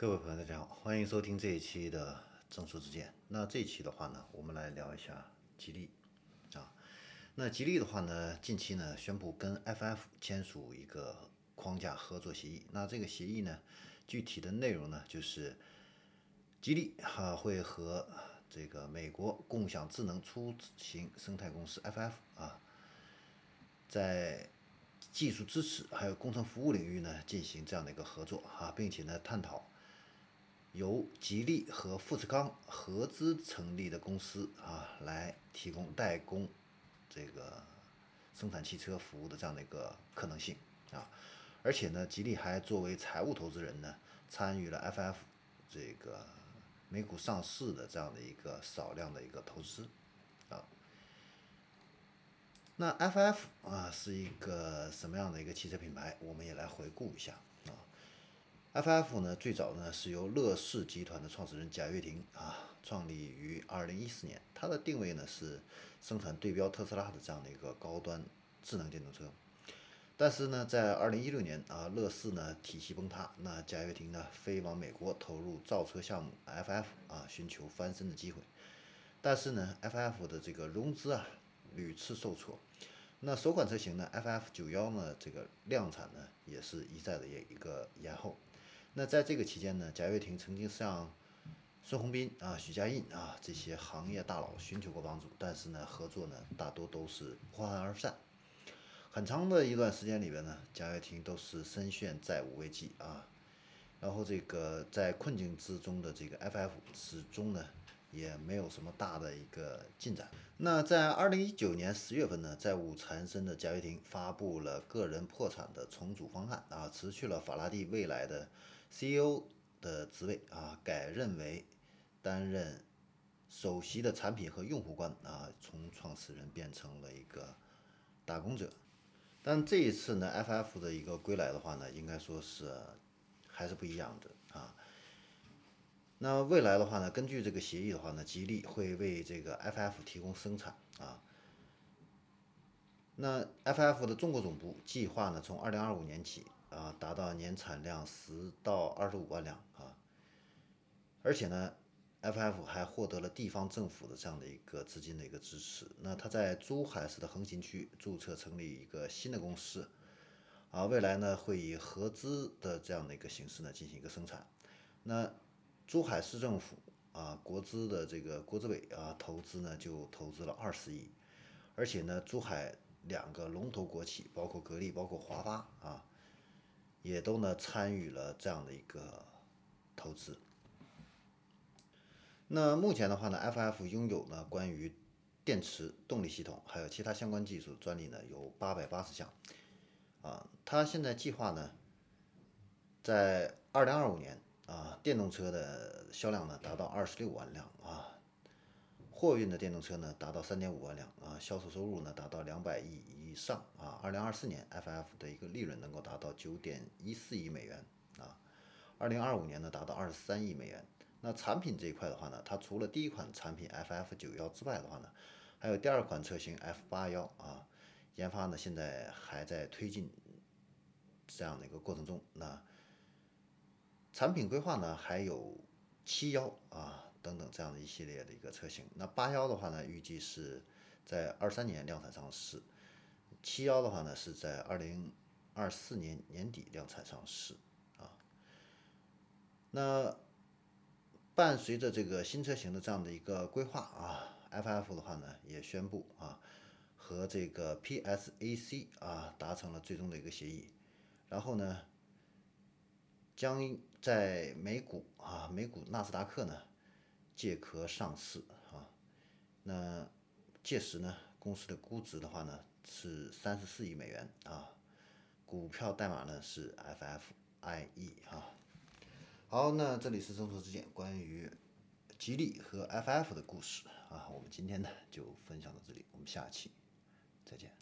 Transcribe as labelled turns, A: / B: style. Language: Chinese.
A: 各位朋友，大家好，欢迎收听这一期的正说之见。那这一期的话呢，我们来聊一下吉利啊。那吉利的话呢，近期呢宣布跟 FF 签署一个框架合作协议。那这个协议呢，具体的内容呢，就是吉利哈会和这个美国共享智能出行生态公司 FF 啊，在技术支持还有工程服务领域呢进行这样的一个合作啊，并且呢探讨。由吉利和富士康合资成立的公司啊，来提供代工这个生产汽车服务的这样的一个可能性啊，而且呢，吉利还作为财务投资人呢，参与了 FF 这个美股上市的这样的一个少量的一个投资啊。那 FF 啊是一个什么样的一个汽车品牌？我们也来回顾一下。FF 呢，最早呢是由乐视集团的创始人贾跃亭啊创立于二零一四年。它的定位呢是生产对标特斯拉的这样的一个高端智能电动车。但是呢，在二零一六年啊，乐视呢体系崩塌，那贾跃亭呢飞往美国投入造车项目 FF 啊，寻求翻身的机会。但是呢，FF 的这个融资啊屡次受挫。那首款车型呢，FF 九幺呢这个量产呢也是一再的一一个延后。那在这个期间呢，贾跃亭曾经向孙宏斌啊、许家印啊这些行业大佬寻求过帮助，但是呢，合作呢大多都是不欢而散。很长的一段时间里边呢，贾跃亭都是深陷债务危机啊，然后这个在困境之中的这个 FF 始终呢也没有什么大的一个进展。那在二零一九年十月份呢，债务缠身的贾跃亭发布了个人破产的重组方案啊，辞去了法拉第未来的。CEO 的职位啊，改任为担任首席的产品和用户官啊，从创始人变成了一个打工者。但这一次呢，FF 的一个归来的话呢，应该说是还是不一样的啊。那未来的话呢，根据这个协议的话呢，吉利会为这个 FF 提供生产啊。那 FF 的中国总部计划呢，从二零二五年起。啊，达到年产量十到二十五万辆啊，而且呢，FF 还获得了地方政府的这样的一个资金的一个支持。那它在珠海市的横琴区注册成立一个新的公司，啊，未来呢会以合资的这样的一个形式呢进行一个生产。那珠海市政府啊，国资的这个国资委啊投资呢就投资了二十亿，而且呢，珠海两个龙头国企，包括格力，包括华发啊。也都呢参与了这样的一个投资。那目前的话呢，FF 拥有呢关于电池动力系统还有其他相关技术专利呢有八百八十项。啊，它现在计划呢，在二零二五年啊，电动车的销量呢达到二十六万辆啊。货运的电动车呢达到三点五万辆啊，销售收入呢达到两百亿以上啊。二零二四年 FF 的一个利润能够达到九点一四亿美元啊。二零二五年呢达到二十三亿美元。那产品这一块的话呢，它除了第一款产品 FF 九幺之外的话呢，还有第二款车型 F 八幺啊，研发呢现在还在推进这样的一个过程中。那产品规划呢还有七幺啊。等等这样的一系列的一个车型，那八幺的话呢，预计是在二三年量产上市，七幺的话呢是在二零二四年年底量产上市啊。那伴随着这个新车型的这样的一个规划啊，FF 的话呢也宣布啊和这个 PSAC 啊达成了最终的一个协议，然后呢将在美股啊美股纳斯达克呢。借壳上市啊，那届时呢，公司的估值的话呢是三十四亿美元啊，股票代码呢是 FFIE 啊。好，那这里是众说之见，关于吉利和 FF 的故事啊，我们今天呢就分享到这里，我们下期再见。